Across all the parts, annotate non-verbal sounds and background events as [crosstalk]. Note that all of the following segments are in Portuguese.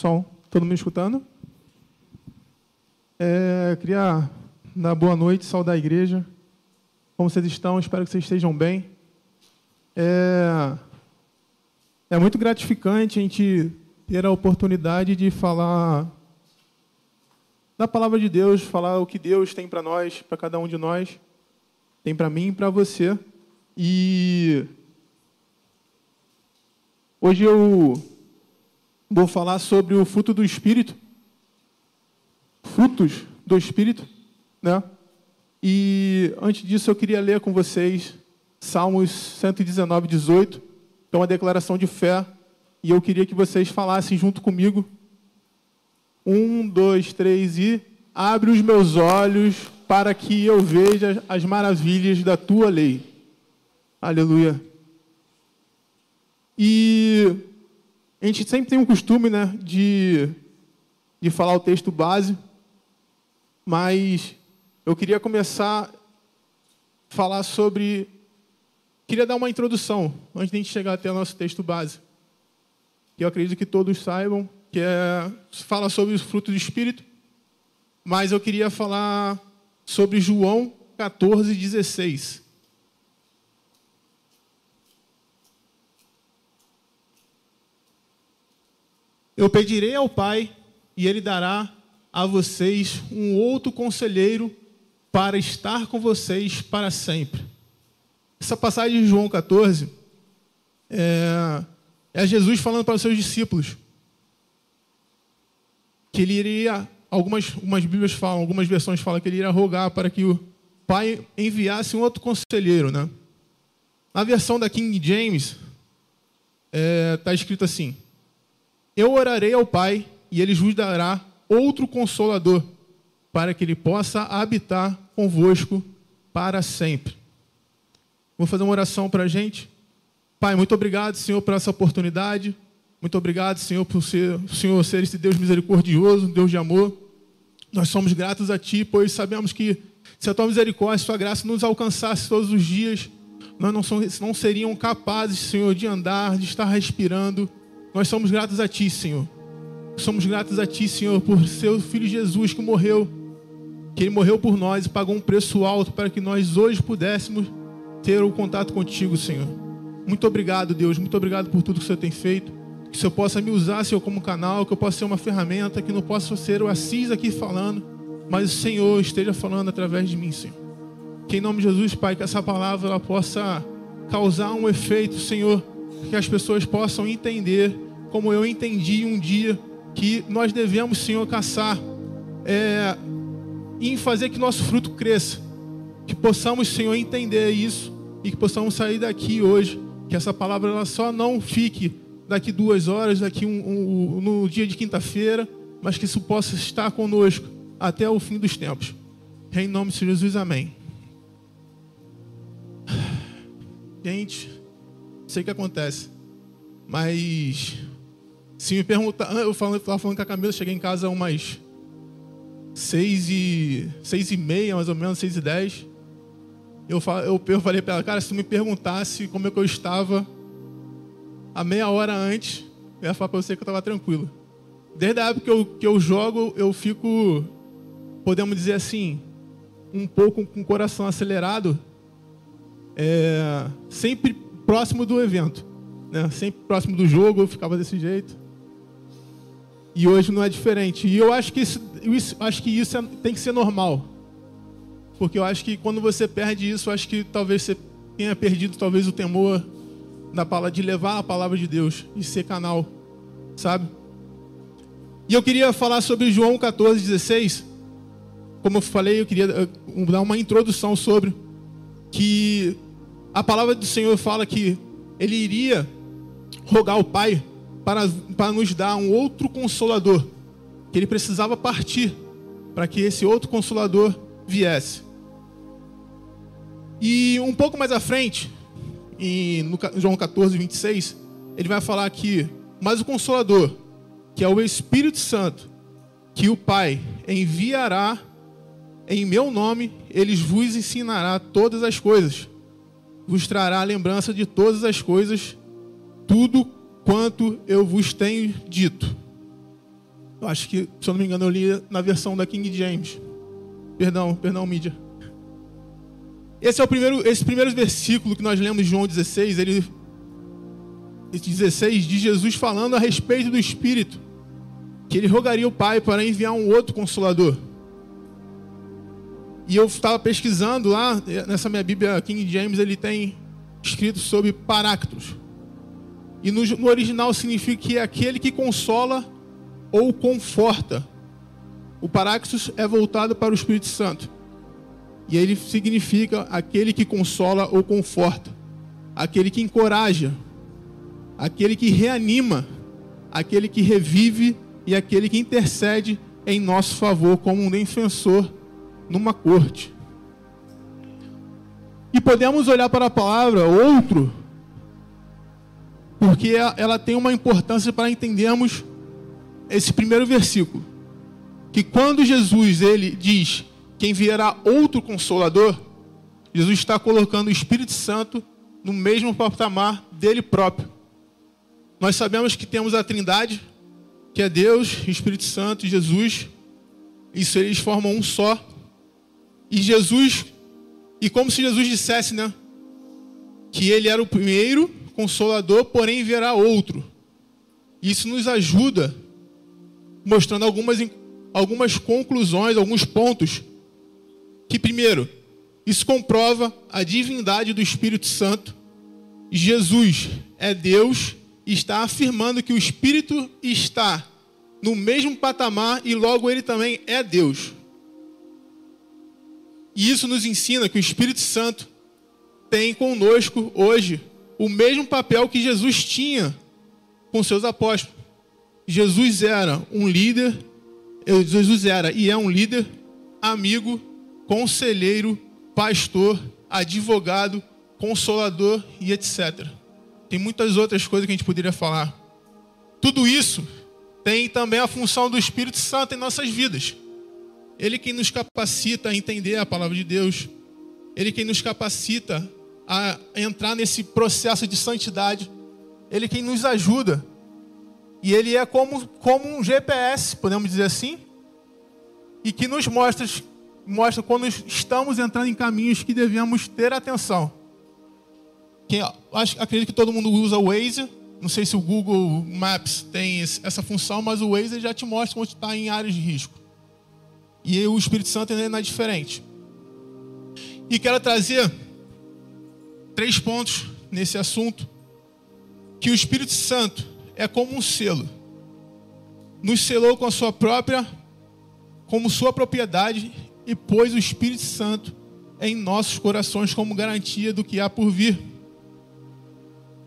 Som. Todo mundo escutando? É, queria dar boa noite, saudar a igreja. Como vocês estão? Espero que vocês estejam bem. É, é muito gratificante a gente ter a oportunidade de falar da palavra de Deus, falar o que Deus tem para nós, para cada um de nós, tem para mim e para você. E hoje eu vou falar sobre o fruto do Espírito. Frutos do Espírito, né? E antes disso eu queria ler com vocês Salmos 119, 18, que é uma declaração de fé. E eu queria que vocês falassem junto comigo. Um, dois, três e. Abre os meus olhos para que eu veja as maravilhas da tua lei. Aleluia. E a gente sempre tem um costume, né, de, de falar o texto base, mas eu queria começar a falar sobre. Queria dar uma introdução, antes de a gente chegar até o nosso texto base. Que eu acredito que todos saibam, que é, fala sobre os frutos do Espírito, mas eu queria falar sobre João 14, 16. Eu pedirei ao Pai e Ele dará a vocês um outro conselheiro para estar com vocês para sempre. Essa passagem de João 14 é, é Jesus falando para os seus discípulos que ele iria, algumas, algumas Bíblias falam, algumas versões falam que ele iria rogar para que o Pai enviasse um outro conselheiro, né? Na versão da King James está é, tá escrito assim: eu orarei ao Pai e ele vos dará outro consolador, para que ele possa habitar convosco para sempre. Vou fazer uma oração para a gente. Pai, muito obrigado, Senhor, por essa oportunidade. Muito obrigado, Senhor, por ser, Senhor, ser esse Deus misericordioso, Deus de amor. Nós somos gratos a Ti, pois sabemos que se a Tua misericórdia, a Tua graça nos alcançasse todos os dias, nós não, somos, não seriam capazes, Senhor, de andar, de estar respirando, nós somos gratos a Ti, Senhor. Somos gratos a Ti, Senhor, por seu Filho Jesus que morreu, que Ele morreu por nós e pagou um preço alto para que nós hoje pudéssemos ter o contato contigo, Senhor. Muito obrigado, Deus. Muito obrigado por tudo que o Senhor tem feito. Que o Senhor possa me usar, Senhor, como canal, que eu possa ser uma ferramenta, que não possa ser o Assis aqui falando, mas o Senhor esteja falando através de mim, Senhor. Que em nome de Jesus, Pai, que essa palavra ela possa causar um efeito, Senhor, que as pessoas possam entender, como eu entendi um dia, que nós devemos, Senhor, caçar é, em fazer que nosso fruto cresça. Que possamos, Senhor, entender isso e que possamos sair daqui hoje. Que essa palavra ela só não fique daqui duas horas, daqui um, um, no dia de quinta-feira, mas que isso possa estar conosco até o fim dos tempos. Em nome de Jesus, amém. Gente sei o que acontece. Mas se me perguntar, eu estava falando com a Camila, cheguei em casa umas seis e seis e meia, mais ou menos, seis e dez. Eu, eu, eu falei para ela, cara, se tu me perguntasse como é que eu estava a meia hora antes, eu ia falar para você que eu estava tranquilo. Desde a época que eu, que eu jogo, eu fico, podemos dizer assim, um pouco com o coração acelerado, é, sempre próximo do evento. Né? Sempre próximo do jogo, eu ficava desse jeito. E hoje não é diferente. E eu acho que isso, isso acho que isso é, tem que ser normal. Porque eu acho que quando você perde isso, acho que talvez você tenha perdido talvez o temor da palavra de levar a palavra de Deus e ser canal, sabe? E eu queria falar sobre João 14, 16. Como eu falei, eu queria eh, dar uma introdução sobre que a palavra do Senhor fala que ele iria rogar ao Pai para, para nos dar um outro consolador, que ele precisava partir para que esse outro consolador viesse. E um pouco mais à frente, em no João 14, 26, ele vai falar que, mas o consolador, que é o Espírito Santo, que o Pai enviará em meu nome, ele vos ensinará todas as coisas vos trará a lembrança de todas as coisas, tudo quanto eu vos tenho dito. Eu acho que, se eu não me engano, eu li na versão da King James. Perdão, perdão, mídia. Esse é o primeiro, esse primeiro versículo que nós lemos de João 16, ele 16 de Jesus falando a respeito do Espírito, que ele rogaria o Pai para enviar um outro consolador. E eu estava pesquisando lá, nessa minha Bíblia King James, ele tem escrito sobre Paráctos. E no, no original significa que é aquele que consola ou conforta. O Paráctos é voltado para o Espírito Santo. E ele significa aquele que consola ou conforta, aquele que encoraja, aquele que reanima, aquele que revive e aquele que intercede em nosso favor como um defensor numa corte. E podemos olhar para a palavra outro, porque ela tem uma importância para entendermos esse primeiro versículo. Que quando Jesus ele diz que enviará outro consolador, Jesus está colocando o Espírito Santo no mesmo patamar dele próprio. Nós sabemos que temos a Trindade, que é Deus, Espírito Santo e Jesus. Isso eles formam um só. E Jesus, e como se Jesus dissesse, né? Que ele era o primeiro consolador, porém virá outro. Isso nos ajuda, mostrando algumas, algumas conclusões, alguns pontos. Que, primeiro, isso comprova a divindade do Espírito Santo. Jesus é Deus e está afirmando que o Espírito está no mesmo patamar e logo ele também é Deus. E isso nos ensina que o Espírito Santo tem conosco hoje o mesmo papel que Jesus tinha com seus apóstolos. Jesus era um líder, Jesus era e é um líder, amigo, conselheiro, pastor, advogado, consolador e etc. Tem muitas outras coisas que a gente poderia falar. Tudo isso tem também a função do Espírito Santo em nossas vidas. Ele quem nos capacita a entender a palavra de Deus. Ele quem nos capacita a entrar nesse processo de santidade. Ele quem nos ajuda. E ele é como, como um GPS, podemos dizer assim, e que nos mostra, mostra quando estamos entrando em caminhos que devemos ter atenção. Quem, acho, acredito que todo mundo usa o Waze. Não sei se o Google Maps tem essa função, mas o Waze já te mostra onde está em áreas de risco. E o Espírito Santo ainda é diferente. E quero trazer três pontos nesse assunto. Que o Espírito Santo é como um selo. Nos selou com a sua própria, como sua propriedade, e pôs o Espírito Santo em nossos corações como garantia do que há por vir.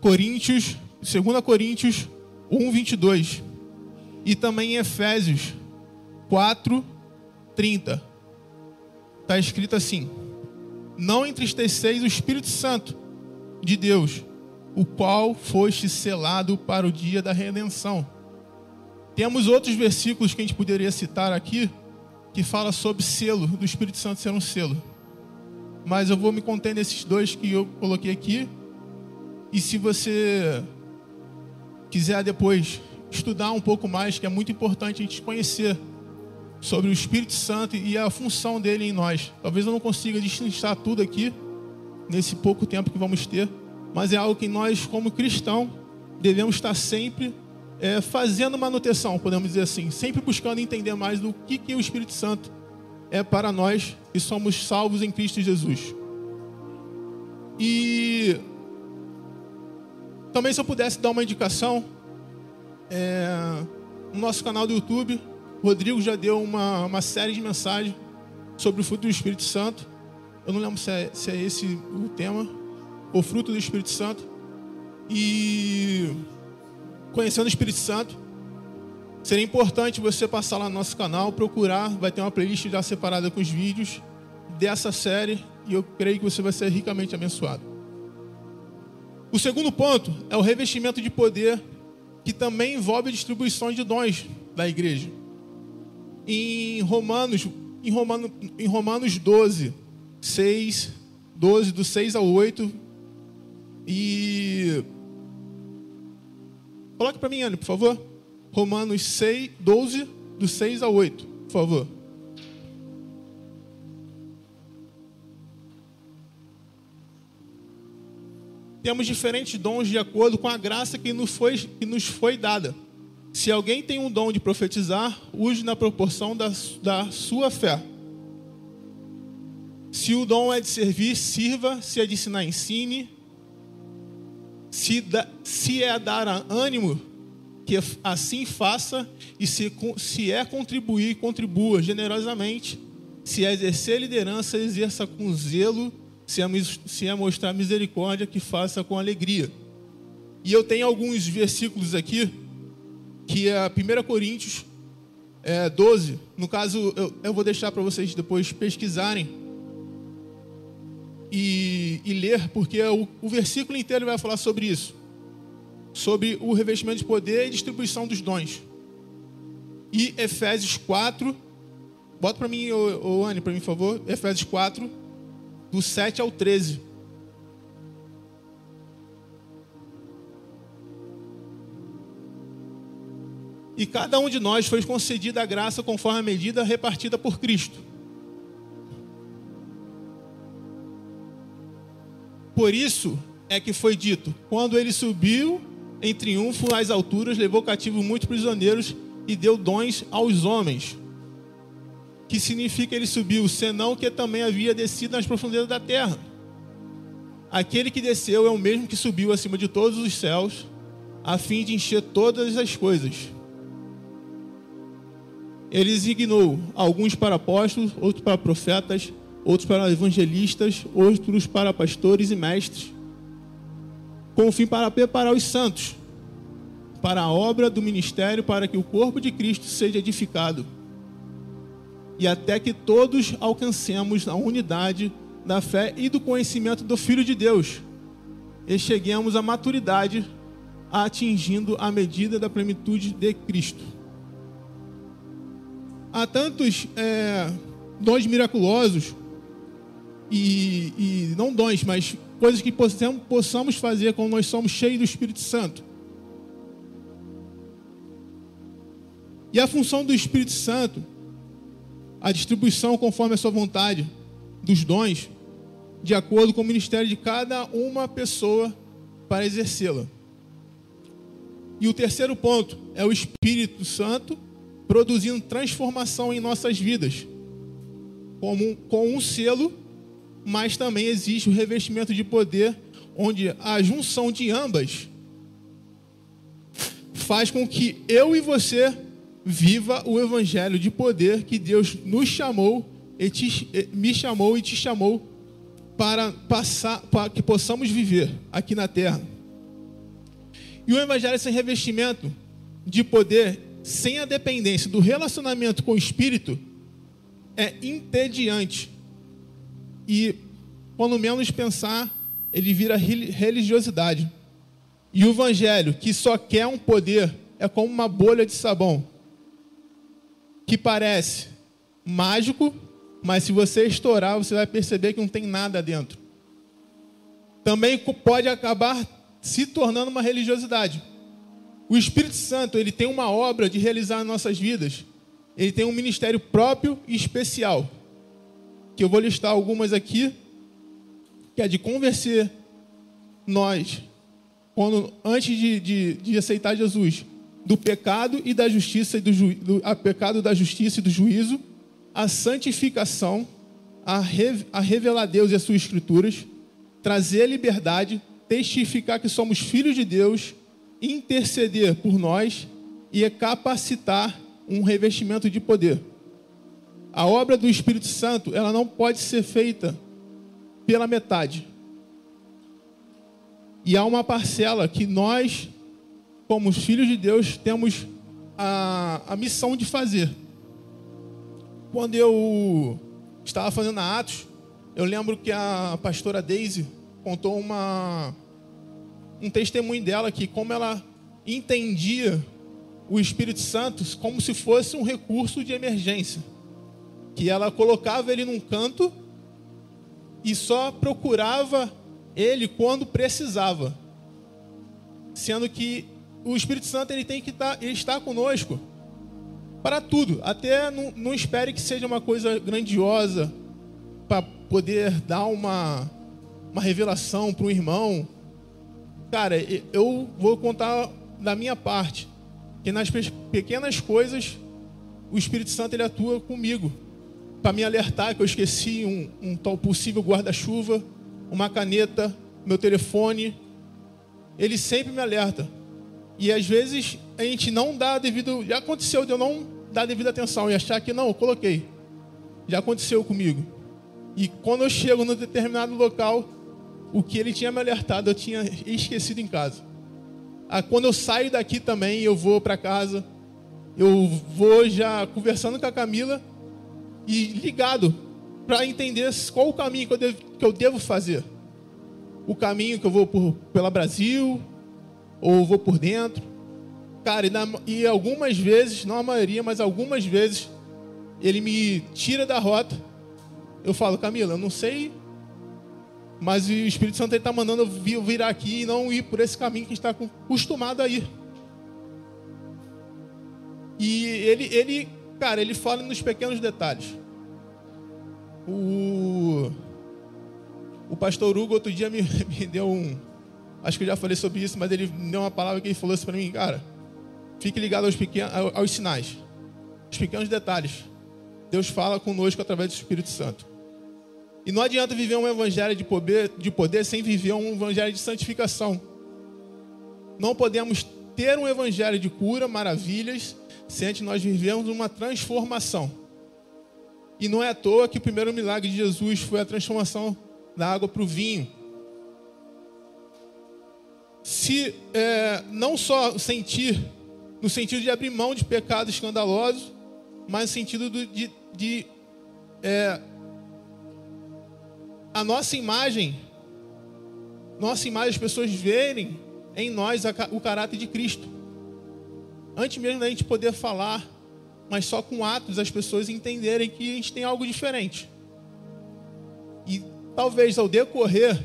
Coríntios, 2 Coríntios 1, 22. E também em Efésios 4, 30. Está escrito assim: Não entristeceis o Espírito Santo de Deus, o qual foste selado para o dia da redenção. Temos outros versículos que a gente poderia citar aqui, que fala sobre selo, do Espírito Santo ser um selo. Mas eu vou me conter nesses dois que eu coloquei aqui. E se você quiser depois estudar um pouco mais, que é muito importante a gente conhecer sobre o Espírito Santo e a função dele em nós. Talvez eu não consiga destrinchar tudo aqui nesse pouco tempo que vamos ter, mas é algo que nós, como cristão, devemos estar sempre é, fazendo manutenção, podemos dizer assim, sempre buscando entender mais do que, que o Espírito Santo é para nós que somos salvos em Cristo Jesus. E também se eu pudesse dar uma indicação, é, no nosso canal do YouTube, Rodrigo já deu uma, uma série de mensagens sobre o fruto do Espírito Santo. Eu não lembro se é, se é esse o tema, o fruto do Espírito Santo. E conhecendo o Espírito Santo, seria importante você passar lá no nosso canal, procurar, vai ter uma playlist já separada com os vídeos dessa série e eu creio que você vai ser ricamente abençoado. O segundo ponto é o revestimento de poder, que também envolve a distribuição de dons da igreja em Romanos, em Romanos, em Romanos 12, 6, 12, do 6 ao 8. E. Coloque para mim, Ana, por favor. Romanos 6, 12, do 6 ao 8, por favor. Temos diferentes dons de acordo com a graça que nos foi, que nos foi dada. Se alguém tem um dom de profetizar, use na proporção da, da sua fé. Se o dom é de servir, sirva. Se é de ensinar, ensine. Se, da, se é dar ânimo, que assim faça. E se, se é contribuir, contribua generosamente. Se é exercer liderança, exerça com zelo. Se é, se é mostrar misericórdia, que faça com alegria. E eu tenho alguns versículos aqui que é 1 Coríntios é, 12. No caso, eu, eu vou deixar para vocês depois pesquisarem e, e ler, porque o, o versículo inteiro vai falar sobre isso sobre o revestimento de poder e distribuição dos dons. E Efésios 4, bota para mim, ô, ô Anne, para mim, por favor, Efésios 4, do 7 ao 13. E cada um de nós foi concedida a graça conforme a medida repartida por Cristo. Por isso é que foi dito: quando ele subiu em triunfo às alturas, levou cativo muitos prisioneiros e deu dons aos homens. Que significa ele subiu, senão que também havia descido nas profundezas da terra. Aquele que desceu é o mesmo que subiu acima de todos os céus, a fim de encher todas as coisas. Ele designou alguns para apóstolos, outros para profetas, outros para evangelistas, outros para pastores e mestres, com o fim para preparar os santos para a obra do ministério, para que o corpo de Cristo seja edificado e até que todos alcancemos a unidade da fé e do conhecimento do Filho de Deus e cheguemos à maturidade, atingindo a medida da plenitude de Cristo há tantos é, dons miraculosos e, e, não dons, mas coisas que possamos, fazer quando nós somos cheios do Espírito Santo. E a função do Espírito Santo, a distribuição conforme a sua vontade dos dons, de acordo com o ministério de cada uma pessoa para exercê-la. E o terceiro ponto é o Espírito Santo produzindo transformação em nossas vidas, como, com um selo, mas também existe o revestimento de poder, onde a junção de ambas faz com que eu e você viva o evangelho de poder que Deus nos chamou, te, me chamou e te chamou para passar, para que possamos viver aqui na terra. E o evangelho sem revestimento de poder sem a dependência do relacionamento com o Espírito, é entediante. E, quando menos pensar, ele vira religiosidade. E o Evangelho, que só quer um poder, é como uma bolha de sabão, que parece mágico, mas se você estourar, você vai perceber que não tem nada dentro. Também pode acabar se tornando uma religiosidade. O Espírito Santo, ele tem uma obra de realizar em nossas vidas. Ele tem um ministério próprio e especial. Que eu vou listar algumas aqui, que é de convencer nós, quando, antes de, de, de aceitar Jesus, do pecado e da justiça e do, ju, do a pecado da justiça e do juízo, a santificação, a, re, a revelar Deus e as suas escrituras, trazer a liberdade, testificar que somos filhos de Deus interceder por nós e capacitar um revestimento de poder. A obra do Espírito Santo, ela não pode ser feita pela metade. E há uma parcela que nós, como filhos de Deus, temos a, a missão de fazer. Quando eu estava fazendo Atos, eu lembro que a pastora Daisy contou uma, um testemunho dela que como ela entendia o Espírito Santo como se fosse um recurso de emergência, que ela colocava ele num canto e só procurava ele quando precisava, sendo que o Espírito Santo ele tem que estar, tá, ele está conosco para tudo. Até não, não espere que seja uma coisa grandiosa para poder dar uma, uma revelação para um irmão. Cara, eu vou contar da minha parte que nas pequenas coisas o Espírito Santo ele atua comigo para me alertar que eu esqueci um, um tal possível guarda-chuva, uma caneta, meu telefone. Ele sempre me alerta. E às vezes a gente não dá devido. Já aconteceu de eu não dar devida atenção e achar que não, eu coloquei. Já aconteceu comigo. E quando eu chego num determinado local, o que ele tinha me alertado eu tinha esquecido em casa. Ah, quando eu saio daqui também, eu vou para casa, eu vou já conversando com a Camila e ligado para entender qual o caminho que eu, devo, que eu devo fazer. O caminho que eu vou por, pela Brasil, ou vou por dentro. Cara, e, na, e algumas vezes, não a maioria, mas algumas vezes, ele me tira da rota. Eu falo, Camila, eu não sei, mas o Espírito Santo está mandando eu virar aqui e não ir por esse caminho que está acostumado a ir. E ele, ele Cara, ele fala nos pequenos detalhes. O, o pastor Hugo outro dia me, [laughs] me deu um. Acho que eu já falei sobre isso, mas ele deu uma palavra que ele falou assim para mim, cara. Fique ligado aos, pequenos, aos sinais, os pequenos detalhes. Deus fala conosco através do Espírito Santo. E não adianta viver um evangelho de poder, de poder sem viver um evangelho de santificação. Não podemos ter um evangelho de cura, maravilhas, se antes nós vivemos uma transformação. E não é à toa que o primeiro milagre de Jesus foi a transformação da água para o vinho. Se é, não só sentir, no sentido de abrir mão de pecados escandalosos, mas no sentido de, de, de é, a nossa imagem, nossa imagem, as pessoas verem em nós o caráter de Cristo. Antes mesmo da gente poder falar, mas só com atos as pessoas entenderem que a gente tem algo diferente. E talvez ao decorrer,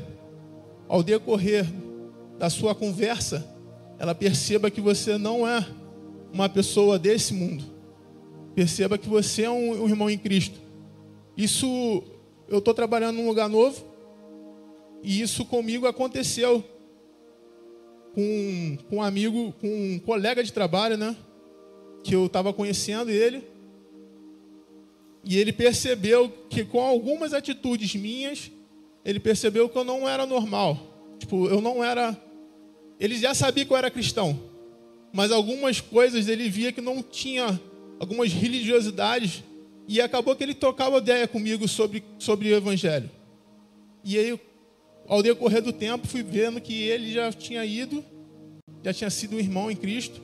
ao decorrer da sua conversa, ela perceba que você não é uma pessoa desse mundo. Perceba que você é um, um irmão em Cristo. Isso, eu estou trabalhando num lugar novo, e isso comigo aconteceu com, com um amigo, com um colega de trabalho, né? Que eu estava conhecendo ele. E ele percebeu que com algumas atitudes minhas, ele percebeu que eu não era normal. Tipo, eu não era. Ele já sabia que eu era cristão. Mas algumas coisas ele via que não tinha algumas religiosidades. E acabou que ele tocava ideia comigo sobre, sobre o evangelho. E aí ao decorrer do tempo, fui vendo que ele já tinha ido, já tinha sido um irmão em Cristo,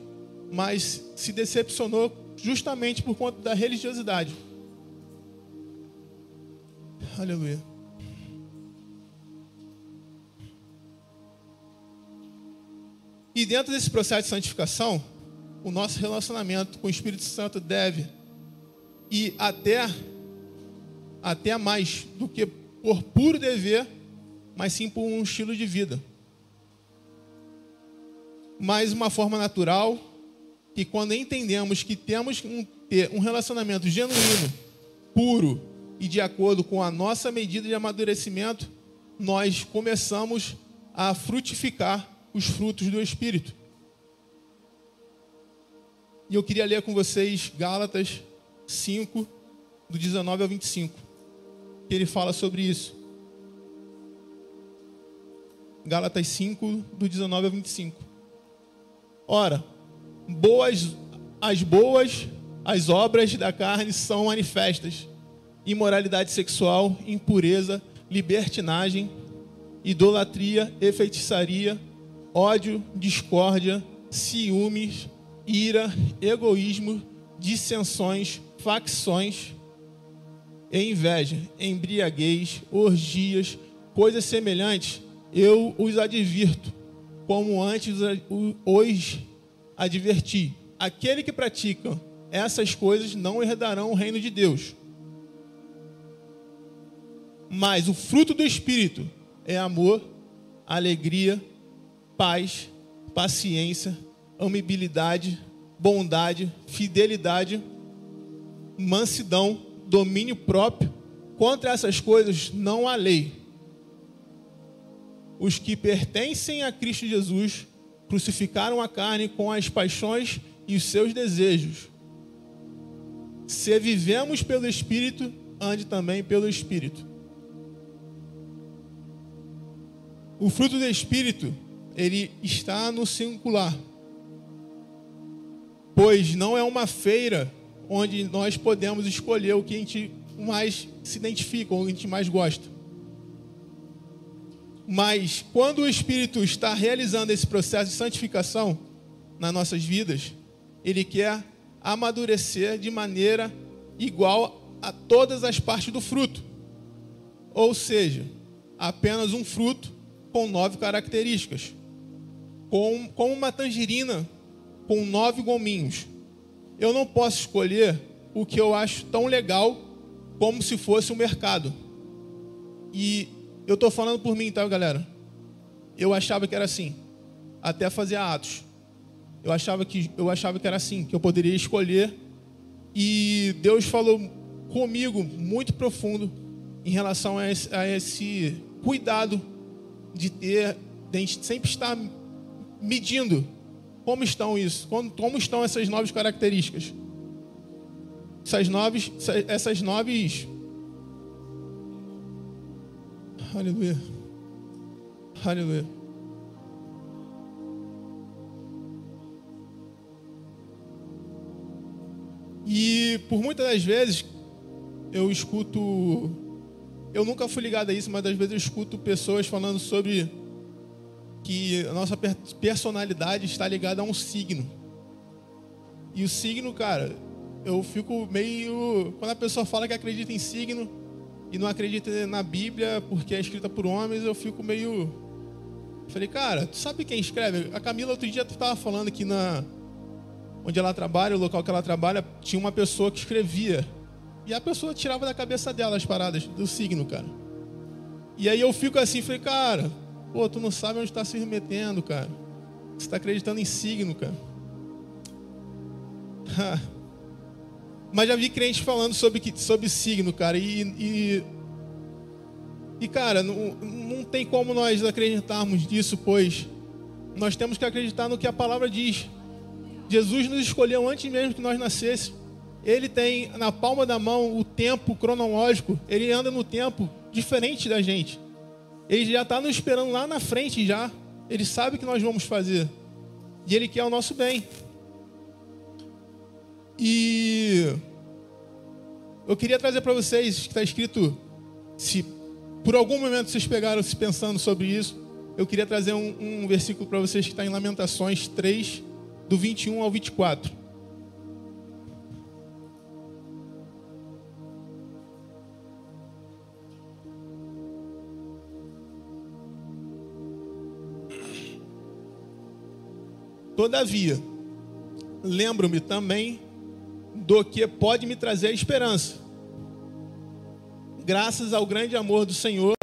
mas se decepcionou justamente por conta da religiosidade. Aleluia. E dentro desse processo de santificação, o nosso relacionamento com o Espírito Santo deve ir até até mais do que por puro dever mas sim por um estilo de vida. Mas uma forma natural, que quando entendemos que temos que ter um relacionamento genuíno, puro e de acordo com a nossa medida de amadurecimento, nós começamos a frutificar os frutos do Espírito. E eu queria ler com vocês Gálatas 5, do 19 ao 25, que ele fala sobre isso. Gálatas 5, do 19 ao 25. Ora, boas, as boas, as obras da carne são manifestas: imoralidade sexual, impureza, libertinagem, idolatria e feitiçaria, ódio, discórdia, ciúmes, ira, egoísmo, dissensões, facções inveja, embriaguez, orgias, coisas semelhantes eu os advirto, como antes os adverti. Aquele que pratica essas coisas não herdarão o reino de Deus. Mas o fruto do Espírito é amor, alegria, paz, paciência, amabilidade, bondade, fidelidade, mansidão, domínio próprio. Contra essas coisas não há lei. Os que pertencem a Cristo Jesus crucificaram a carne com as paixões e os seus desejos. Se vivemos pelo Espírito, ande também pelo Espírito. O fruto do Espírito, ele está no singular. Pois não é uma feira onde nós podemos escolher o que a gente mais se identifica, o que a gente mais gosta. Mas quando o Espírito está realizando esse processo de santificação nas nossas vidas, ele quer amadurecer de maneira igual a todas as partes do fruto. Ou seja, apenas um fruto com nove características. Com, como uma tangerina com nove gominhos. Eu não posso escolher o que eu acho tão legal como se fosse um mercado. E eu estou falando por mim, tá, galera? Eu achava que era assim, até fazer atos. Eu achava que eu achava que era assim, que eu poderia escolher. E Deus falou comigo muito profundo em relação a esse, a esse cuidado de ter, de sempre estar medindo como estão isso, como, estão essas novas características. Essas novas, essas novas. Aleluia. Aleluia. E por muitas das vezes eu escuto, eu nunca fui ligado a isso, mas às vezes eu escuto pessoas falando sobre que a nossa personalidade está ligada a um signo. E o signo, cara, eu fico meio. Quando a pessoa fala que acredita em signo e não acredita na Bíblia porque é escrita por homens, eu fico meio. Falei, cara, tu sabe quem escreve? A Camila outro dia tu estava falando que na onde ela trabalha, o local que ela trabalha, tinha uma pessoa que escrevia. E a pessoa tirava da cabeça dela as paradas do signo, cara. E aí eu fico assim, falei, cara, pô, tu não sabe onde está se remetendo, cara. Você está acreditando em signo, cara. Mas já vi crentes falando sobre, sobre signo, cara. E, e, e cara, não, não tem como nós acreditarmos nisso, pois nós temos que acreditar no que a palavra diz. Jesus nos escolheu antes mesmo que nós nascêssemos. Ele tem na palma da mão o tempo cronológico. Ele anda no tempo diferente da gente. Ele já está nos esperando lá na frente já. Ele sabe o que nós vamos fazer. E Ele quer o nosso bem. E eu queria trazer para vocês que está escrito, se por algum momento vocês pegaram se pensando sobre isso, eu queria trazer um, um versículo para vocês que está em Lamentações 3, do 21 ao 24. Todavia, lembro-me também do que pode me trazer esperança. Graças ao grande amor do Senhor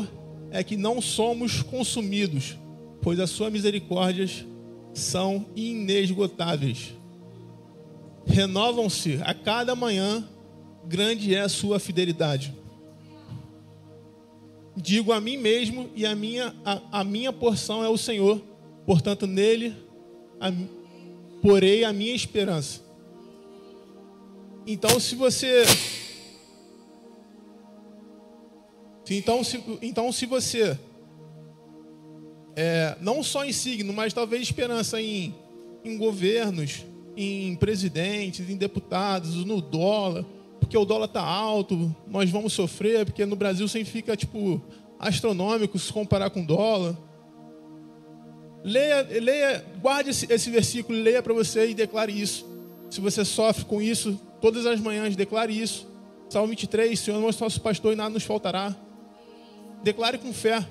é que não somos consumidos, pois as suas misericórdias são inesgotáveis. Renovam-se a cada manhã, grande é a sua fidelidade. Digo a mim mesmo e a minha, a, a minha porção é o Senhor, portanto nele a, porei a minha esperança. Então, se você. Então, se, então, se você. É, não só em signo, mas talvez esperança em, em governos, em presidentes, em deputados, no dólar, porque o dólar está alto, nós vamos sofrer, porque no Brasil sempre fica tipo astronômico se comparar com o dólar. Leia, leia, guarde esse, esse versículo, leia para você e declare isso. Se você sofre com isso, todas as manhãs, declare isso. Salmo 23, Senhor, nosso pastor e nada nos faltará. Declare com fé.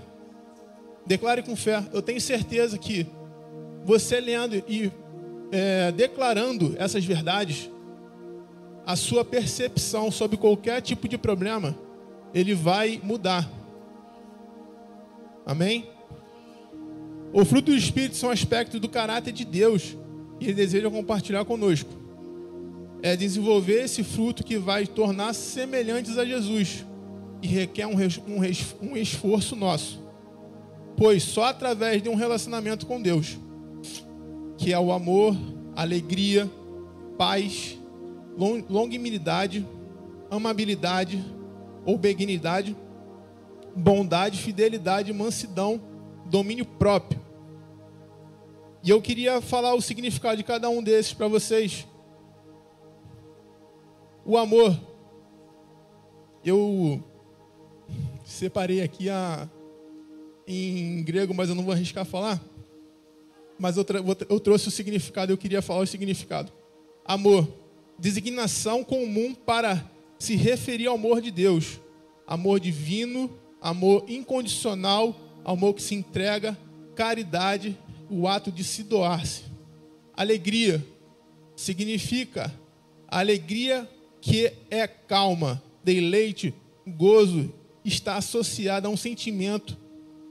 Declare com fé. Eu tenho certeza que você lendo e é, declarando essas verdades, a sua percepção sobre qualquer tipo de problema, ele vai mudar. Amém? O fruto do Espírito são aspectos do caráter de Deus e Ele deseja compartilhar conosco. é desenvolver esse fruto que vai tornar semelhantes a Jesus e requer um, um, um esforço nosso, pois só através de um relacionamento com Deus, que é o amor, alegria, paz, longanimidade, amabilidade ou benignidade, bondade, fidelidade, mansidão, domínio próprio. E eu queria falar o significado de cada um desses para vocês. O amor. Eu separei aqui a, em grego, mas eu não vou arriscar falar. Mas eu, eu trouxe o significado, eu queria falar o significado. Amor, designação comum para se referir ao amor de Deus. Amor divino, amor incondicional, amor que se entrega, caridade, o ato de se doar-se. Alegria significa alegria que é calma, deleite, gozo, está associada a um sentimento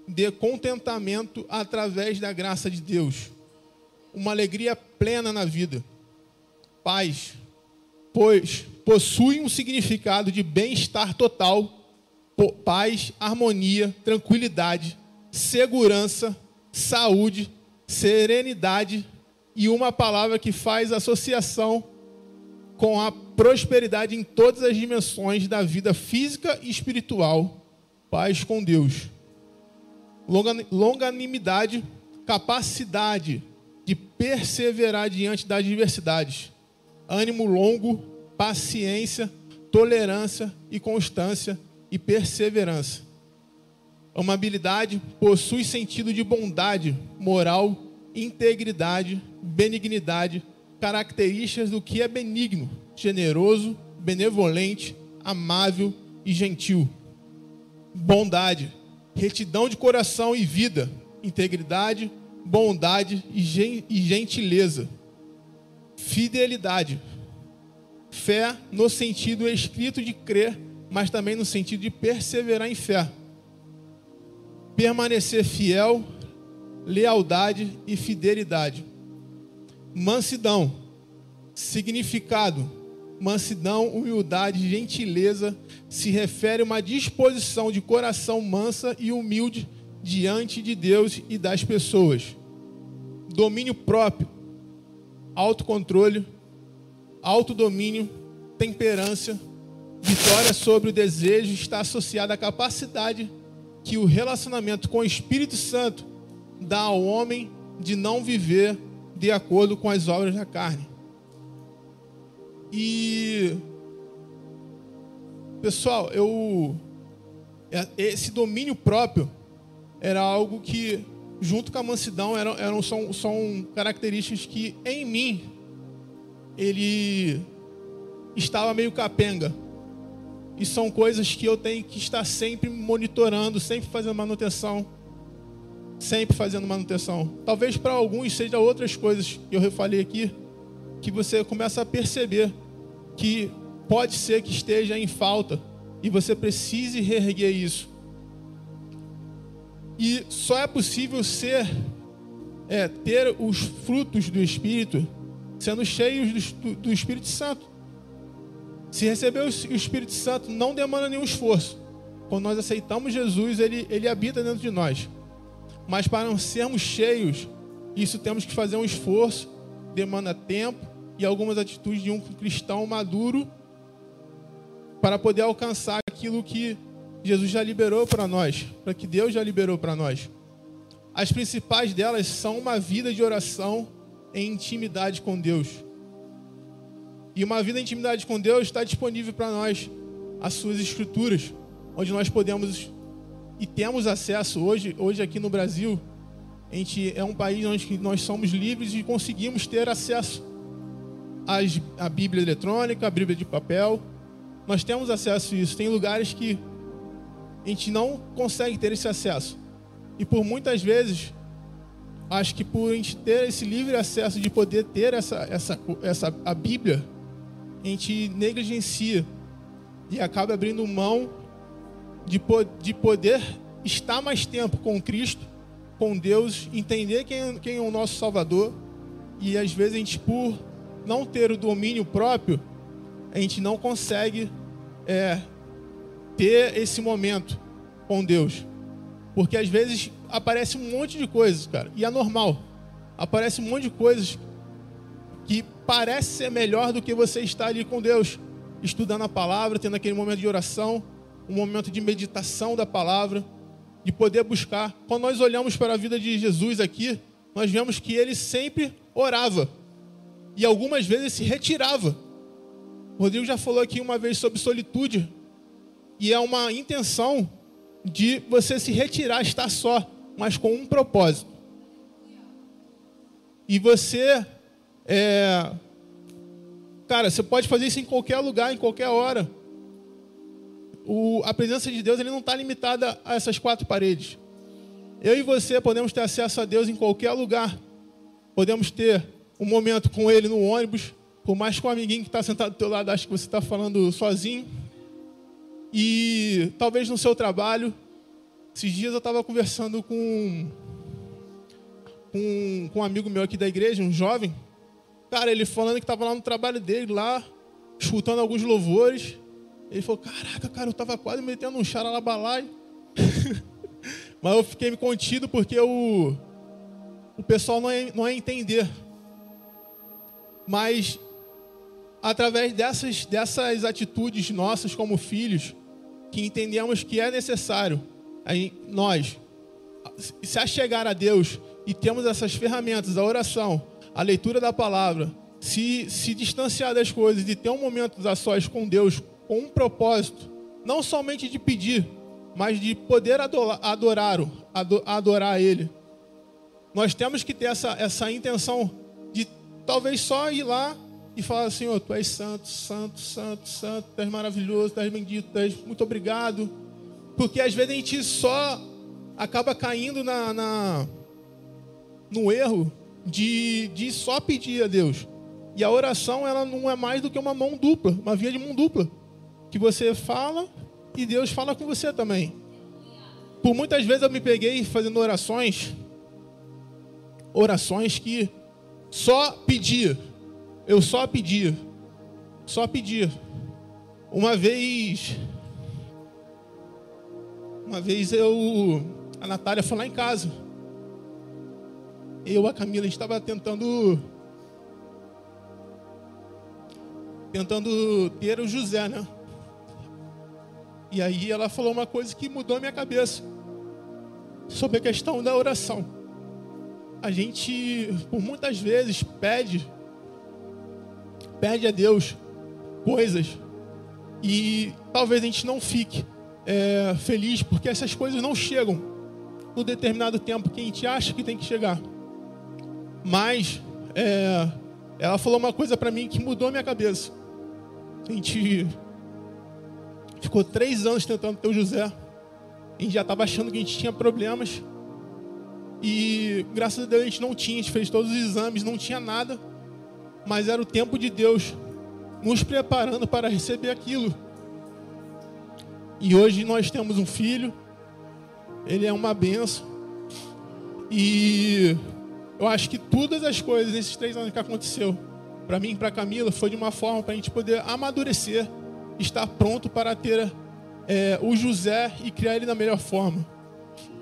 de contentamento através da graça de Deus. Uma alegria plena na vida. Paz, pois possui um significado de bem-estar total, paz, harmonia, tranquilidade, segurança, saúde, serenidade e uma palavra que faz associação com a prosperidade em todas as dimensões da vida física e espiritual. Paz com Deus. Longanimidade, capacidade de perseverar diante das adversidades. Ânimo longo, paciência, tolerância e constância e perseverança. Amabilidade possui sentido de bondade, moral, integridade, benignidade, características do que é benigno, generoso, benevolente, amável e gentil. Bondade, retidão de coração e vida, integridade, bondade e gentileza. Fidelidade, fé no sentido escrito de crer, mas também no sentido de perseverar em fé. Permanecer fiel, lealdade e fidelidade Mansidão. Significado: mansidão, humildade, gentileza se refere a uma disposição de coração mansa e humilde diante de Deus e das pessoas. Domínio próprio, autocontrole, autodomínio, temperança, vitória sobre o desejo está associada à capacidade que o relacionamento com o Espírito Santo dá ao homem de não viver de acordo com as obras da carne. E pessoal, eu é, esse domínio próprio era algo que junto com a mansidão eram, eram são, são características que em mim ele estava meio capenga. E são coisas que eu tenho que estar sempre monitorando, sempre fazendo manutenção sempre fazendo manutenção. Talvez para alguns seja outras coisas que eu falei aqui, que você começa a perceber que pode ser que esteja em falta e você precise reerguer isso. E só é possível ser, é, ter os frutos do Espírito sendo cheios do, do Espírito Santo. Se receber o Espírito Santo não demanda nenhum esforço. Quando nós aceitamos Jesus, ele, ele habita dentro de nós. Mas para não sermos cheios, isso temos que fazer um esforço, demanda tempo e algumas atitudes de um cristão maduro para poder alcançar aquilo que Jesus já liberou para nós, para que Deus já liberou para nós. As principais delas são uma vida de oração em intimidade com Deus. E uma vida em intimidade com Deus está disponível para nós, as suas escrituras, onde nós podemos e temos acesso hoje, hoje aqui no Brasil, a gente é um país onde nós somos livres e conseguimos ter acesso às, à Bíblia eletrônica, à Bíblia de papel. Nós temos acesso a isso. Tem lugares que a gente não consegue ter esse acesso. E por muitas vezes, acho que por a gente ter esse livre acesso de poder ter essa, essa, essa a Bíblia, a gente negligencia e acaba abrindo mão de, de poder estar mais tempo com Cristo, com Deus, entender quem, quem é o nosso Salvador. E às vezes a gente, por não ter o domínio próprio, a gente não consegue é, ter esse momento com Deus. Porque às vezes aparece um monte de coisas, cara, e é normal. Aparece um monte de coisas que parece ser melhor do que você estar ali com Deus, estudando a palavra, tendo aquele momento de oração, um momento de meditação da palavra, de poder buscar. Quando nós olhamos para a vida de Jesus aqui, nós vemos que ele sempre orava e algumas vezes se retirava. Rodrigo já falou aqui uma vez sobre solitude, e é uma intenção de você se retirar, estar só, mas com um propósito. E você, é, cara, você pode fazer isso em qualquer lugar, em qualquer hora. O, a presença de Deus ele não está limitada a essas quatro paredes. Eu e você podemos ter acesso a Deus em qualquer lugar. Podemos ter um momento com Ele no ônibus, por mais que o amiguinho que está sentado do teu lado ache que você está falando sozinho. E talvez no seu trabalho. Esses dias eu estava conversando com, com, com um amigo meu aqui da igreja, um jovem. Cara, ele falando que estava lá no trabalho dele, lá, escutando alguns louvores. Ele falou, caraca, cara, eu estava quase metendo um charalabalai. [laughs] Mas eu fiquei me contido porque o, o pessoal não é, não é entender. Mas através dessas, dessas atitudes nossas como filhos, que entendemos que é necessário aí, nós se achegar a Deus e temos essas ferramentas, a oração, a leitura da palavra, se, se distanciar das coisas e ter um momento a sós com Deus, com um propósito, não somente de pedir, mas de poder adorar, adorar, adorar Ele. Nós temos que ter essa, essa intenção de talvez só ir lá e falar assim: oh, Tu és santo, santo, santo, santo, Tu és maravilhoso, Tu és bendito, Tu és muito obrigado. Porque às vezes a gente só acaba caindo na, na no erro de, de só pedir a Deus. E a oração ela não é mais do que uma mão dupla, uma via de mão dupla. Que você fala e Deus fala com você também. Por muitas vezes eu me peguei fazendo orações, orações que só pedia, eu só pedia, só pedia. Uma vez, uma vez eu, a Natália foi lá em casa. Eu, a Camila, a gente estava tentando, tentando ter o José, né? E aí ela falou uma coisa que mudou a minha cabeça sobre a questão da oração. A gente, por muitas vezes, pede, pede a Deus coisas e talvez a gente não fique é, feliz porque essas coisas não chegam no determinado tempo que a gente acha que tem que chegar. Mas é, ela falou uma coisa para mim que mudou a minha cabeça. A gente Ficou três anos tentando ter o José. A gente já estava achando que a gente tinha problemas. E graças a Deus a gente não tinha. A gente fez todos os exames, não tinha nada. Mas era o tempo de Deus nos preparando para receber aquilo. E hoje nós temos um filho. Ele é uma benção. E eu acho que todas as coisas nesses três anos que aconteceu, para mim e para Camila, foi de uma forma para a gente poder amadurecer estar pronto para ter é, o José e criar ele da melhor forma.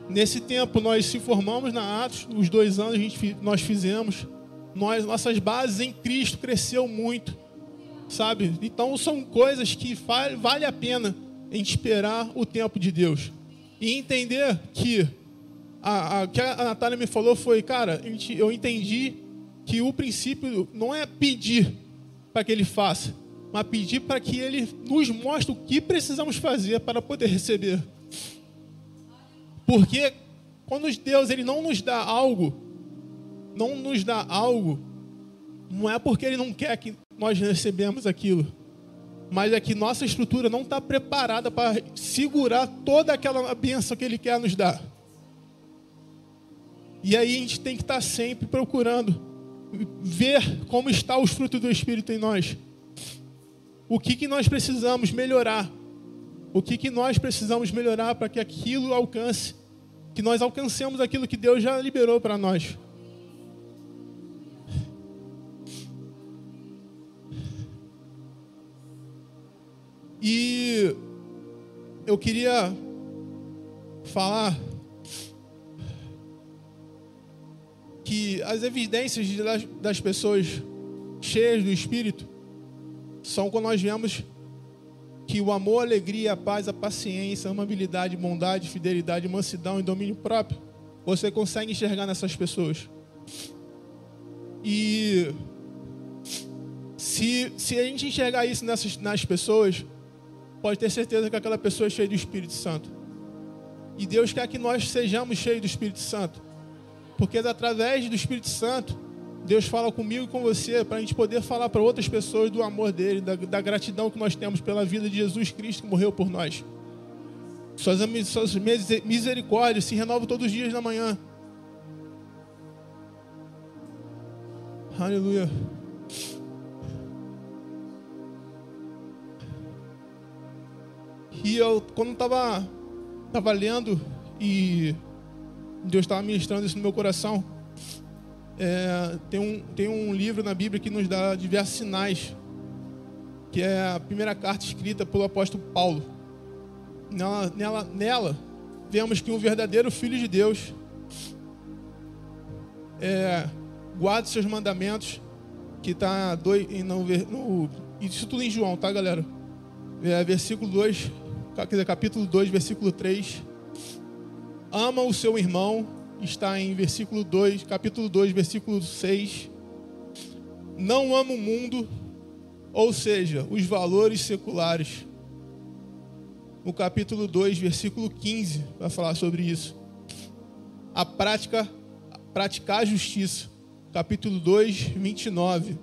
Nesse tempo nós se formamos na Atos, os dois anos a gente, nós fizemos, nós, nossas bases em Cristo cresceu muito, sabe? Então são coisas que vale, vale a pena a gente esperar o tempo de Deus e entender que a, a, que a Natália me falou foi, cara, eu entendi que o princípio não é pedir para que ele faça, mas pedir para que Ele nos mostre o que precisamos fazer para poder receber. Porque quando Deus ele não nos dá algo, não nos dá algo, não é porque Ele não quer que nós recebemos aquilo, mas é que nossa estrutura não está preparada para segurar toda aquela bênção que Ele quer nos dar. E aí a gente tem que estar sempre procurando ver como está os frutos do Espírito em nós o que, que nós precisamos melhorar, o que, que nós precisamos melhorar para que aquilo alcance, que nós alcancemos aquilo que Deus já liberou para nós. E eu queria falar que as evidências das, pessoas cheias do Espírito são quando nós vemos que o amor, a alegria, a paz, a paciência, a amabilidade, bondade, fidelidade, mansidão e domínio próprio, você consegue enxergar nessas pessoas. E se, se a gente enxergar isso nessas, nas pessoas, pode ter certeza que aquela pessoa é cheia do Espírito Santo. E Deus quer que nós sejamos cheios do Espírito Santo. Porque é através do Espírito Santo, Deus fala comigo e com você, para a gente poder falar para outras pessoas do amor dele, da, da, gratidão que nós temos pela vida de Jesus Cristo que morreu por nós. Suas, suas misericórdias se renovam todos os dias da manhã. Aleluia. E eu, quando estava tava lendo e Deus estava ministrando isso no meu coração, é, tem, um, tem um livro na Bíblia que nos dá diversos sinais, que é a primeira carta escrita pelo apóstolo Paulo. Nela, nela, nela vemos que um verdadeiro filho de Deus é, guarda seus mandamentos, que está no, no, isso tudo em João, tá, galera? É, versículo 2, quer dizer, capítulo 2, versículo 3. Ama o seu irmão, está em versículo 2, capítulo 2, versículo 6. Não ama o mundo, ou seja, os valores seculares. No capítulo 2, versículo 15, vai falar sobre isso. A prática, praticar a justiça. Capítulo 2, 29.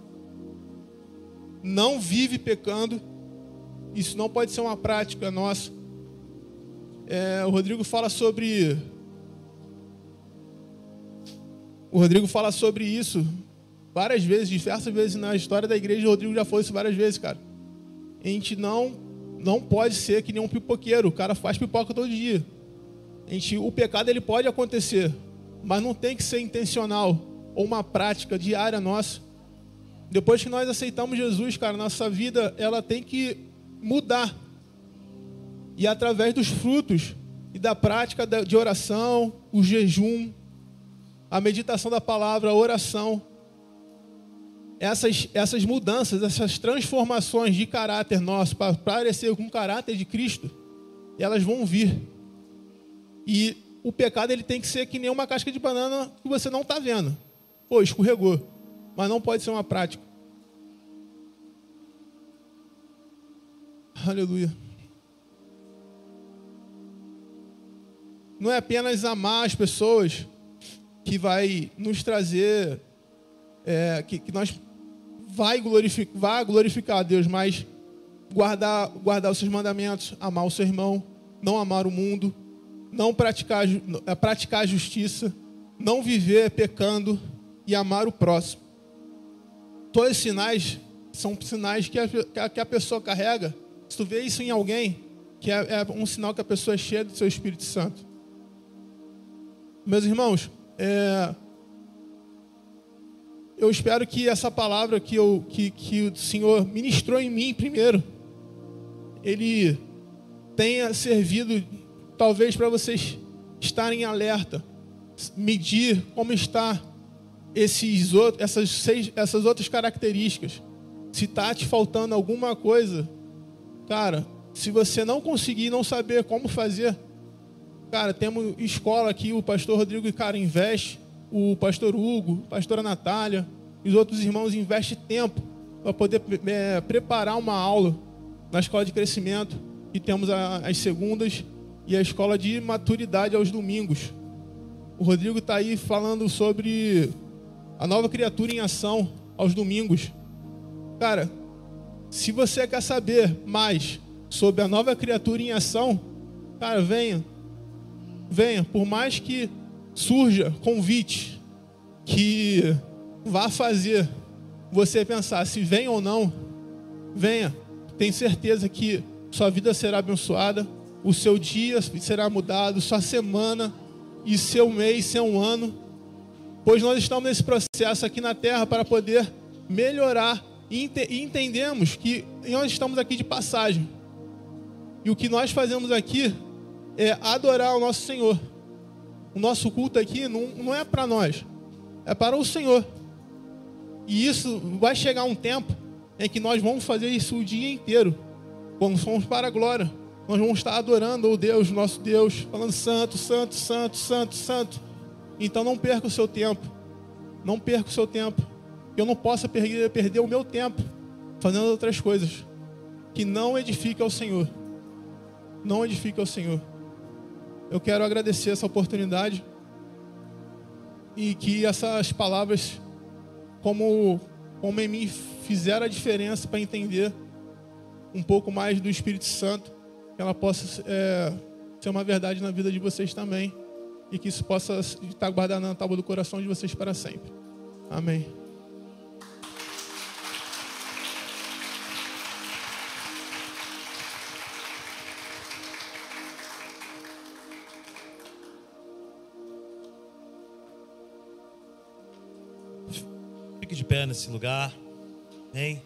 Não vive pecando isso não pode ser uma prática nossa. É, o Rodrigo fala sobre. O Rodrigo fala sobre isso várias vezes, diversas vezes na história da igreja. O Rodrigo já falou isso várias vezes, cara. A gente não, não pode ser que nem um pipoqueiro. O cara faz pipoca todo dia. A gente, o pecado ele pode acontecer, mas não tem que ser intencional ou uma prática diária nossa. Depois que nós aceitamos Jesus, cara, nossa vida ela tem que mudar. E através dos frutos e da prática de oração, o jejum, a meditação da palavra, a oração, essas, essas mudanças, essas transformações de caráter nosso para parecer com o caráter de Cristo, elas vão vir. E o pecado ele tem que ser que nem uma casca de banana que você não está vendo. Pô, escorregou. Mas não pode ser uma prática. Aleluia. Não é apenas amar as pessoas que vai nos trazer, é, que, que, nós vai glorificar, vai glorificar a Deus, mas guardar, guardar os seus mandamentos, amar o seu irmão, não amar o mundo, não praticar, é, praticar a justiça, não viver pecando e amar o próximo. Todos os sinais são sinais que a, que a pessoa carrega se tu vê isso em alguém, que é, é um sinal que a pessoa é cheia do seu Espírito Santo. Meus irmãos, é, eu espero que essa palavra que, eu, que, que o Senhor ministrou em mim primeiro, ele tenha servido talvez para vocês estarem alerta, medir como está esses outros, essas, seis, essas outras características. Se está te faltando alguma coisa, Cara, se você não conseguir, não saber como fazer, cara, temos escola aqui, o pastor Rodrigo, cara, investe, o pastor Hugo, a pastora Natália, os outros irmãos investem tempo para poder é, preparar uma aula na escola de crescimento, e temos a, as segundas e a escola de maturidade aos domingos. O Rodrigo está aí falando sobre a nova criatura em ação aos domingos. Cara, se você quer saber mais sobre a nova criatura em ação, cara, venha. Venha, por mais que surja convite que vá fazer você pensar se vem ou não, venha. Tem certeza que sua vida será abençoada, o seu dia será mudado, sua semana e seu mês, seu ano, pois nós estamos nesse processo aqui na terra para poder melhorar e, entendemos que nós estamos aqui de passagem. E o que nós fazemos aqui é adorar o nosso Senhor. O nosso culto aqui não, não é para nós, é para o Senhor. E isso vai chegar um tempo em que nós vamos fazer isso o dia inteiro. Quando somos para a glória, nós vamos estar adorando o Deus, nosso Deus, falando santo, santo, santo, santo, santo. Então não perca o seu tempo. Não perca o seu tempo. Eu não posso perder, perder o meu tempo fazendo outras coisas que não edificam ao Senhor. Não edificam ao Senhor. Eu quero agradecer essa oportunidade e que essas palavras, como, como em mim, fizeram a diferença para entender um pouco mais do Espírito Santo, que ela possa é, ser uma verdade na vida de vocês também e que isso possa estar guardado na tábua do coração de vocês para sempre. Amém. Pé nesse lugar. Amém?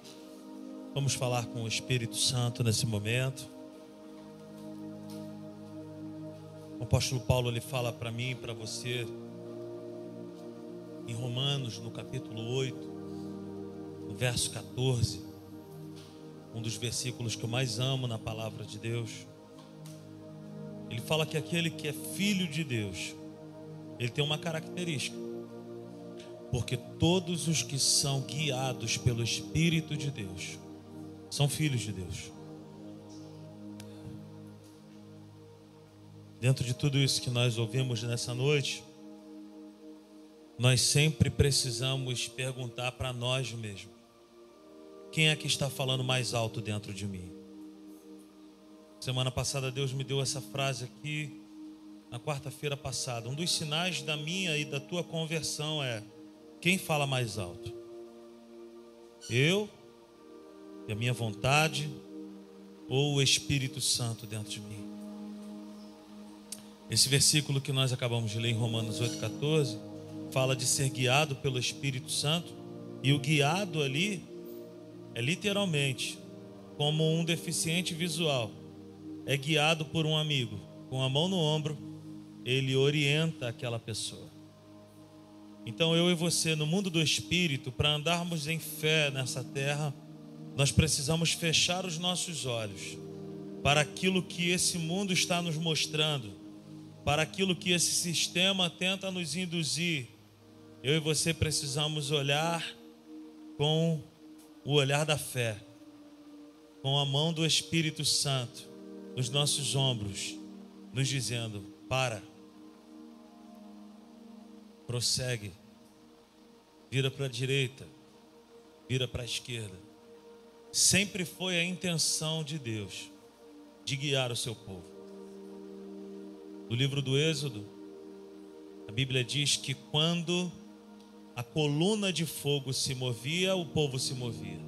Vamos falar com o Espírito Santo nesse momento. O apóstolo Paulo ele fala para mim, para você, em Romanos, no capítulo 8, no verso 14, um dos versículos que eu mais amo na palavra de Deus. Ele fala que aquele que é filho de Deus, ele tem uma característica. Porque todos os que são guiados pelo Espírito de Deus são filhos de Deus. Dentro de tudo isso que nós ouvimos nessa noite, nós sempre precisamos perguntar para nós mesmos: quem é que está falando mais alto dentro de mim? Semana passada Deus me deu essa frase aqui, na quarta-feira passada. Um dos sinais da minha e da tua conversão é: quem fala mais alto? Eu e a minha vontade ou o Espírito Santo dentro de mim? Esse versículo que nós acabamos de ler em Romanos 8,14 fala de ser guiado pelo Espírito Santo, e o guiado ali é literalmente como um deficiente visual, é guiado por um amigo, com a mão no ombro, ele orienta aquela pessoa. Então eu e você, no mundo do espírito, para andarmos em fé nessa terra, nós precisamos fechar os nossos olhos para aquilo que esse mundo está nos mostrando, para aquilo que esse sistema tenta nos induzir. Eu e você precisamos olhar com o olhar da fé, com a mão do Espírito Santo nos nossos ombros, nos dizendo: para prossegue, vira para a direita, vira para a esquerda. Sempre foi a intenção de Deus de guiar o seu povo. No livro do Êxodo, a Bíblia diz que quando a coluna de fogo se movia, o povo se movia.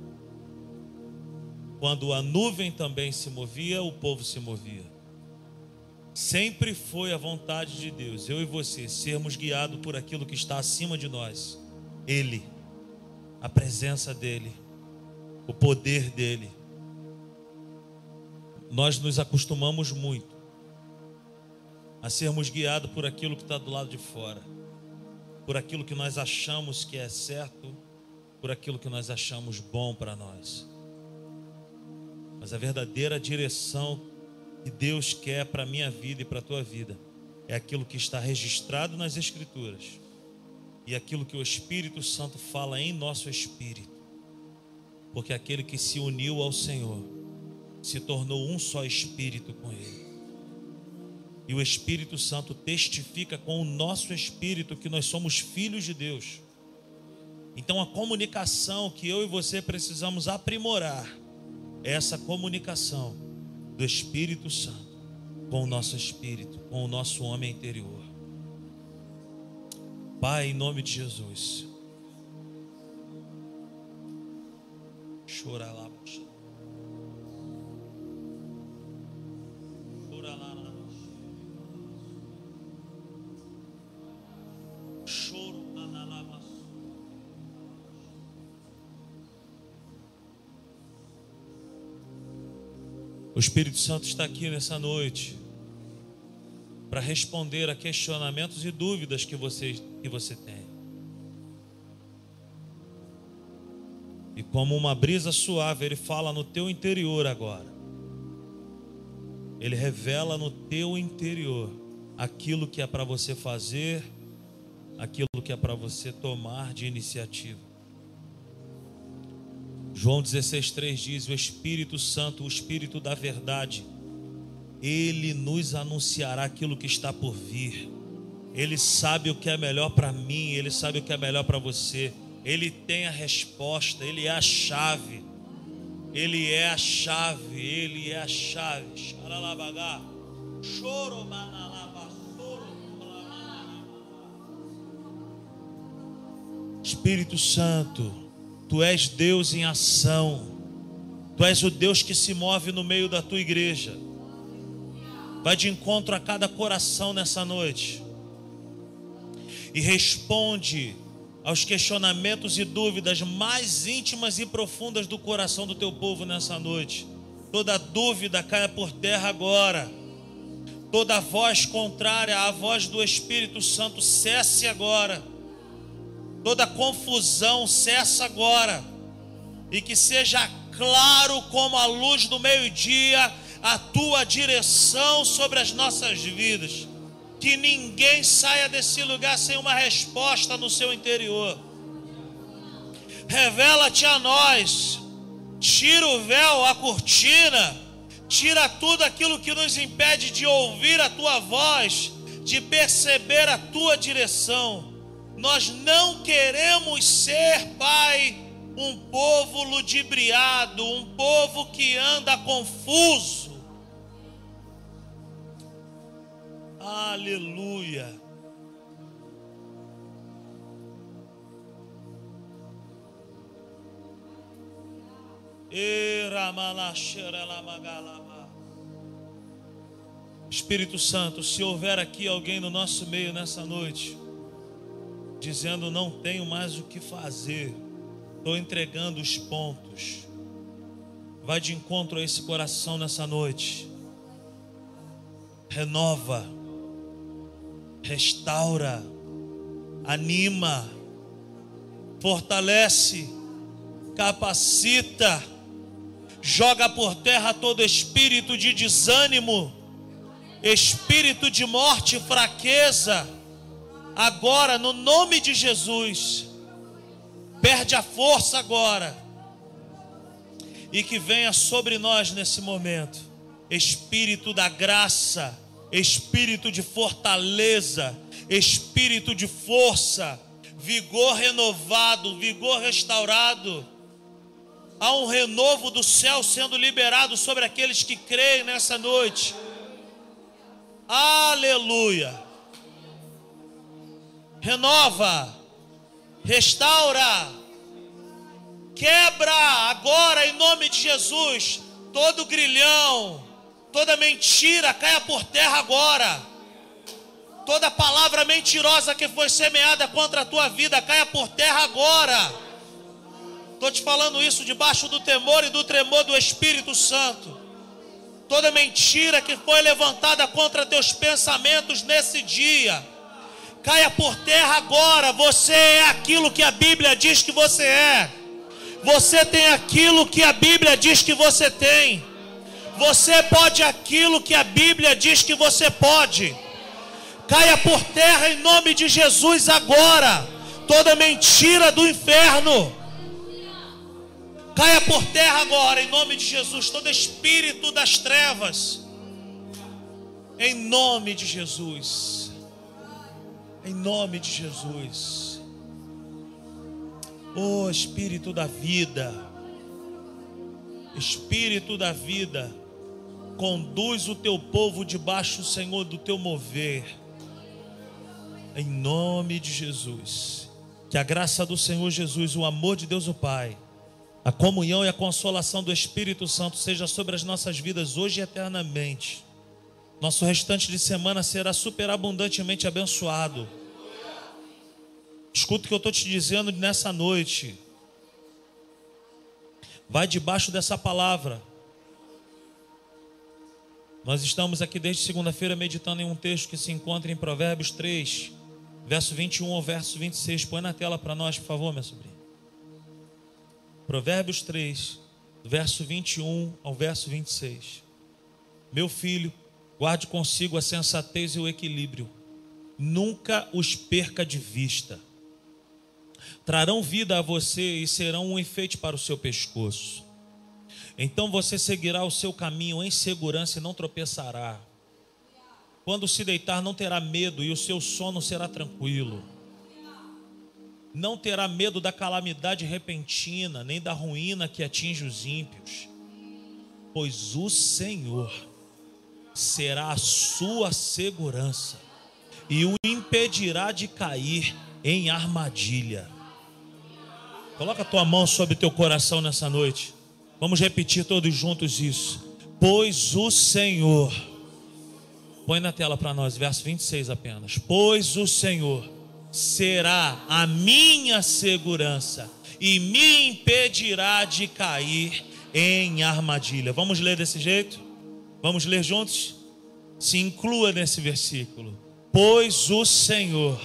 Quando a nuvem também se movia, o povo se movia. Sempre foi a vontade de Deus, eu e você, sermos guiados por aquilo que está acima de nós. Ele, a presença dEle, o poder dEle. Nós nos acostumamos muito a sermos guiados por aquilo que está do lado de fora, por aquilo que nós achamos que é certo, por aquilo que nós achamos bom para nós. Mas a verdadeira direção que Deus quer para a minha vida e para a tua vida é aquilo que está registrado nas Escrituras e aquilo que o Espírito Santo fala em nosso espírito. Porque aquele que se uniu ao Senhor se tornou um só espírito com Ele. E o Espírito Santo testifica com o nosso espírito que nós somos filhos de Deus. Então a comunicação que eu e você precisamos aprimorar é essa comunicação do Espírito Santo com o nosso espírito, com o nosso homem interior. Pai, em nome de Jesus. Chora lá, Espírito Santo está aqui nessa noite para responder a questionamentos e dúvidas que você, que você tem. E como uma brisa suave, Ele fala no teu interior agora. Ele revela no teu interior aquilo que é para você fazer, aquilo que é para você tomar de iniciativa. João 16,3 diz: O Espírito Santo, o Espírito da Verdade, ele nos anunciará aquilo que está por vir. Ele sabe o que é melhor para mim, ele sabe o que é melhor para você. Ele tem a resposta, ele é a chave. Ele é a chave, ele é a chave. Choro Espírito Santo, tu és Deus em ação. Tu és o Deus que se move no meio da tua igreja. Vai de encontro a cada coração nessa noite. E responde aos questionamentos e dúvidas mais íntimas e profundas do coração do teu povo nessa noite. Toda dúvida caia por terra agora. Toda voz contrária à voz do Espírito Santo cesse agora. Toda confusão cessa agora. E que seja claro como a luz do meio-dia a tua direção sobre as nossas vidas. Que ninguém saia desse lugar sem uma resposta no seu interior. Revela-te a nós, tira o véu, a cortina, tira tudo aquilo que nos impede de ouvir a tua voz, de perceber a tua direção. Nós não queremos ser, Pai, um povo ludibriado, um povo que anda confuso Aleluia. Espírito Santo, se houver aqui alguém no nosso meio nessa noite, dizendo não tenho mais o que fazer, estou entregando os pontos, vai de encontro a esse coração nessa noite, renova restaura, anima, fortalece, capacita, joga por terra todo espírito de desânimo, espírito de morte e fraqueza. Agora, no nome de Jesus, perde a força agora. E que venha sobre nós nesse momento, espírito da graça, espírito de fortaleza, espírito de força, vigor renovado, vigor restaurado. Há um renovo do céu sendo liberado sobre aqueles que creem nessa noite. Aleluia. Renova, restaura, quebra agora em nome de Jesus todo grilhão, Toda mentira caia por terra agora. Toda palavra mentirosa que foi semeada contra a tua vida caia por terra agora. Estou te falando isso debaixo do temor e do tremor do Espírito Santo. Toda mentira que foi levantada contra teus pensamentos nesse dia, caia por terra agora. Você é aquilo que a Bíblia diz que você é. Você tem aquilo que a Bíblia diz que você tem. Você pode aquilo que a Bíblia diz que você pode. Caia por terra em nome de Jesus agora. Toda mentira do inferno. Caia por terra agora em nome de Jesus. Todo espírito das trevas. Em nome de Jesus. Em nome de Jesus. Oh Espírito da vida. Espírito da vida Conduz o teu povo debaixo, Senhor, do teu mover. Em nome de Jesus. Que a graça do Senhor Jesus, o amor de Deus o Pai, a comunhão e a consolação do Espírito Santo seja sobre as nossas vidas hoje e eternamente. Nosso restante de semana será superabundantemente abençoado. Escuta o que eu estou te dizendo nessa noite. Vai debaixo dessa palavra Nós estamos aqui desde segunda-feira meditando em um texto que se encontra em Provérbios 3, verso 21 ao verso 26. Põe na tela para nós, por favor, minha sobrinha. Provérbios 3, verso 21 ao verso 26. Meu filho, guarde consigo a sensatez e o equilíbrio. Nunca os perca de vista. Trarão vida a você e serão um enfeite para o seu pescoço. Então você seguirá o seu caminho em segurança e não tropeçará. Quando se deitar, não terá medo e o seu sono será tranquilo. Não terá medo da calamidade repentina, nem da ruína que atinge os ímpios, pois o Senhor será a sua segurança e o impedirá de cair em armadilha. Coloca a tua mão sobre teu coração nessa noite. Vamos repetir todos juntos isso. Pois o Senhor, põe na tela para nós, verso 26 apenas. Pois o Senhor será a minha segurança e me impedirá de cair em armadilha. Vamos ler desse jeito? Vamos ler juntos? Se inclua nesse versículo. Pois o Senhor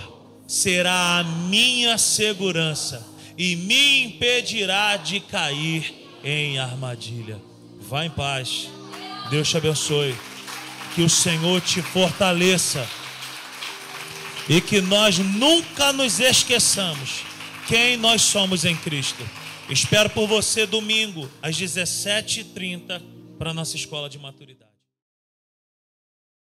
será a minha segurança e me impedirá de cair em armadilha. Vá em paz. Deus te abençoe. Que o Senhor te fortaleça. E que nós nunca nos esqueçamos quem nós somos em Cristo. Espero por você domingo às 17h30 para a nossa escola de maturidade.